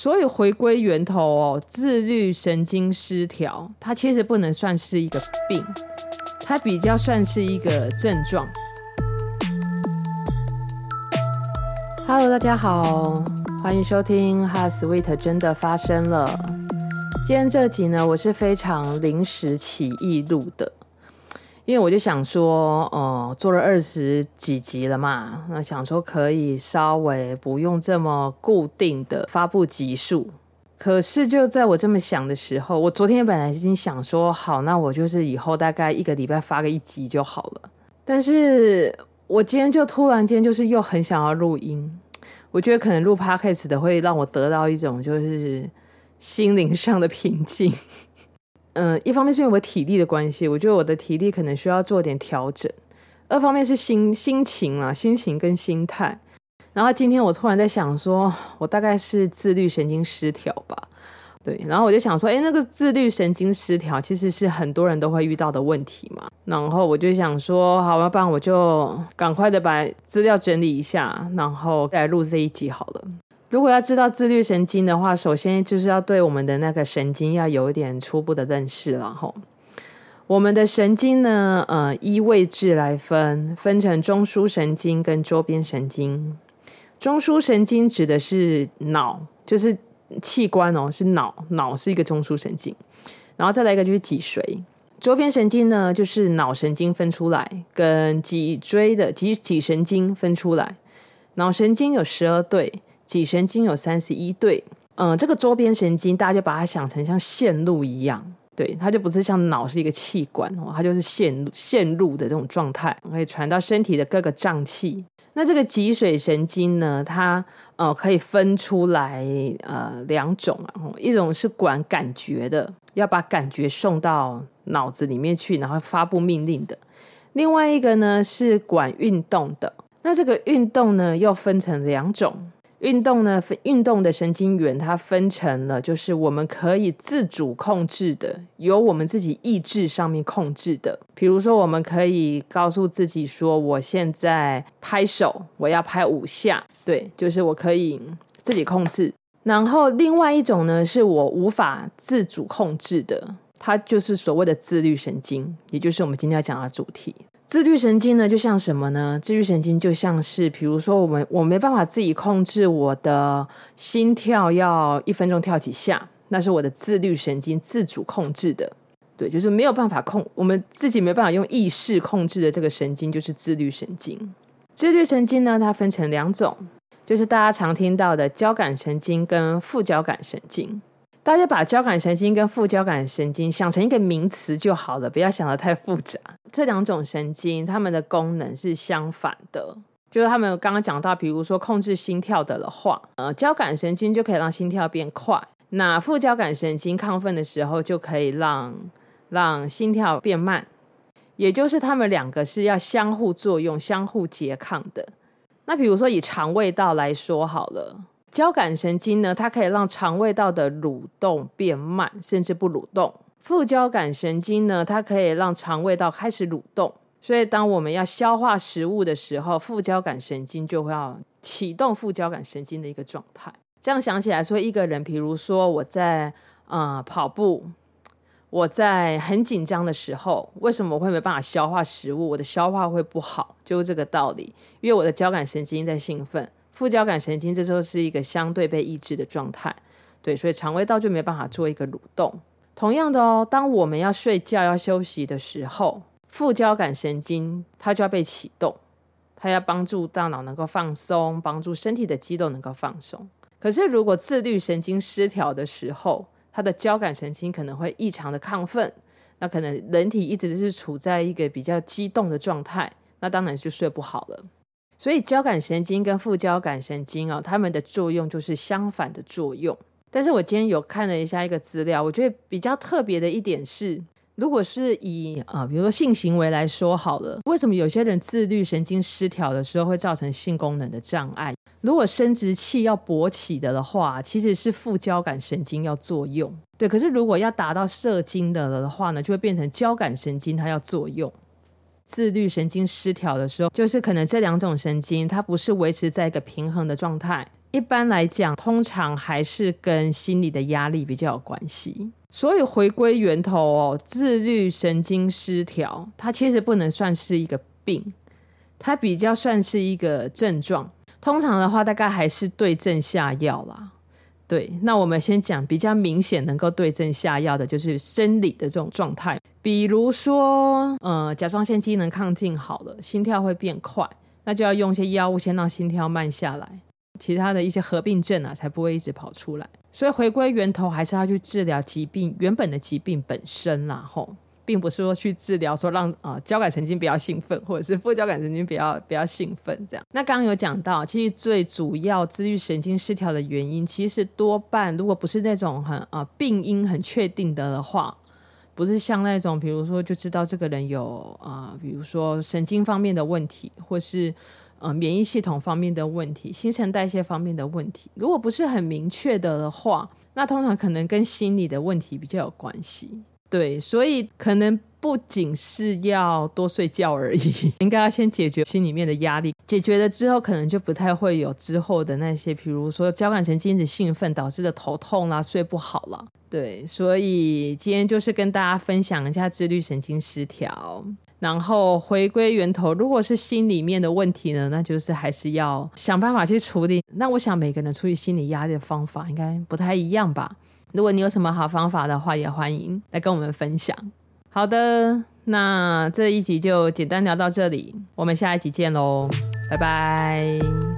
所以回归源头哦，自律神经失调，它其实不能算是一个病，它比较算是一个症状。Hello，大家好，欢迎收听《HeartSweet》真的发生了。今天这集呢，我是非常临时起意录的。因为我就想说，哦、呃，做了二十几集了嘛，那想说可以稍微不用这么固定的发布集数。可是就在我这么想的时候，我昨天本来已经想说，好，那我就是以后大概一个礼拜发个一集就好了。但是我今天就突然间就是又很想要录音，我觉得可能录 Podcast 的会让我得到一种就是心灵上的平静。嗯，一方面是因为我体力的关系，我觉得我的体力可能需要做点调整；二方面是心心情啊，心情跟心态。然后今天我突然在想说，我大概是自律神经失调吧？对，然后我就想说，哎，那个自律神经失调其实是很多人都会遇到的问题嘛。然后我就想说，好，要不然我就赶快的把资料整理一下，然后再来录这一集好了。如果要知道自律神经的话，首先就是要对我们的那个神经要有一点初步的认识了吼。我们的神经呢，呃，依位置来分，分成中枢神经跟周边神经。中枢神经指的是脑，就是器官哦，是脑，脑是一个中枢神经。然后再来一个就是脊髓。周边神经呢，就是脑神经分出来，跟脊椎的脊脊神经分出来。脑神经有十二对。脊神经有三十一对，嗯，这个周边神经大家就把它想成像线路一样，对，它就不是像脑是一个气管哦，它就是线路线路的这种状态，可以传到身体的各个脏器。那这个脊髓神经呢，它呃可以分出来呃两种啊，一种是管感觉的，要把感觉送到脑子里面去，然后发布命令的；另外一个呢是管运动的。那这个运动呢又分成两种。运动呢，运动的神经元它分成了，就是我们可以自主控制的，由我们自己意志上面控制的。比如说，我们可以告诉自己说，我现在拍手，我要拍五下，对，就是我可以自己控制。然后另外一种呢，是我无法自主控制的，它就是所谓的自律神经，也就是我们今天要讲的主题。自律神经呢，就像什么呢？自律神经就像是，比如说，我们我没办法自己控制我的心跳要一分钟跳几下，那是我的自律神经自主控制的。对，就是没有办法控，我们自己没办法用意识控制的这个神经，就是自律神经。自律神经呢，它分成两种，就是大家常听到的交感神经跟副交感神经。大家把交感神经跟副交感神经想成一个名词就好了，不要想得太复杂。这两种神经，它们的功能是相反的。就是他们刚刚讲到，比如说控制心跳的话，呃，交感神经就可以让心跳变快，那副交感神经亢奋的时候就可以让让心跳变慢。也就是他们两个是要相互作用、相互拮抗的。那比如说以肠胃道来说好了。交感神经呢，它可以让肠胃道的蠕动变慢，甚至不蠕动。副交感神经呢，它可以让肠胃道开始蠕动。所以，当我们要消化食物的时候，副交感神经就会要启动副交感神经的一个状态。这样想起来说，一个人，比如说我在呃跑步，我在很紧张的时候，为什么我会没办法消化食物？我的消化会不好，就是这个道理，因为我的交感神经在兴奋。副交感神经这时候是一个相对被抑制的状态，对，所以肠胃道就没办法做一个蠕动。同样的哦，当我们要睡觉要休息的时候，副交感神经它就要被启动，它要帮助大脑能够放松，帮助身体的肌肉能够放松。可是如果自律神经失调的时候，它的交感神经可能会异常的亢奋，那可能人体一直是处在一个比较激动的状态，那当然就睡不好了。所以交感神经跟副交感神经哦，它们的作用就是相反的作用。但是我今天有看了一下一个资料，我觉得比较特别的一点是，如果是以啊、呃，比如说性行为来说好了，为什么有些人自律神经失调的时候会造成性功能的障碍？如果生殖器要勃起的的话，其实是副交感神经要作用。对，可是如果要达到射精的了的话呢，就会变成交感神经它要作用。自律神经失调的时候，就是可能这两种神经它不是维持在一个平衡的状态，一般来讲，通常还是跟心理的压力比较有关系。所以回归源头哦，自律神经失调，它其实不能算是一个病，它比较算是一个症状。通常的话，大概还是对症下药啦。对，那我们先讲比较明显能够对症下药的，就是生理的这种状态，比如说，呃，甲状腺机能亢进好了，心跳会变快，那就要用一些药物先让心跳慢下来，其他的一些合并症啊，才不会一直跑出来。所以回归源头，还是要去治疗疾病原本的疾病本身啦，吼。并不是说去治疗，说让啊、呃、交感神经比较兴奋，或者是副交感神经比较比较兴奋这样。那刚刚有讲到，其实最主要自律神经失调的原因，其实多半如果不是那种很啊、呃、病因很确定的的话，不是像那种比如说就知道这个人有啊、呃，比如说神经方面的问题，或是呃免疫系统方面的问题、新陈代谢方面的问题，如果不是很明确的的话，那通常可能跟心理的问题比较有关系。对，所以可能不仅是要多睡觉而已，应该要先解决心里面的压力。解决了之后，可能就不太会有之后的那些，比如说交感神经一直兴奋导致的头痛啦、睡不好啦。对，所以今天就是跟大家分享一下自律神经失调，然后回归源头。如果是心里面的问题呢，那就是还是要想办法去处理。那我想每个人处理心理压力的方法应该不太一样吧。如果你有什么好方法的话，也欢迎来跟我们分享。好的，那这一集就简单聊到这里，我们下一集见喽，拜拜。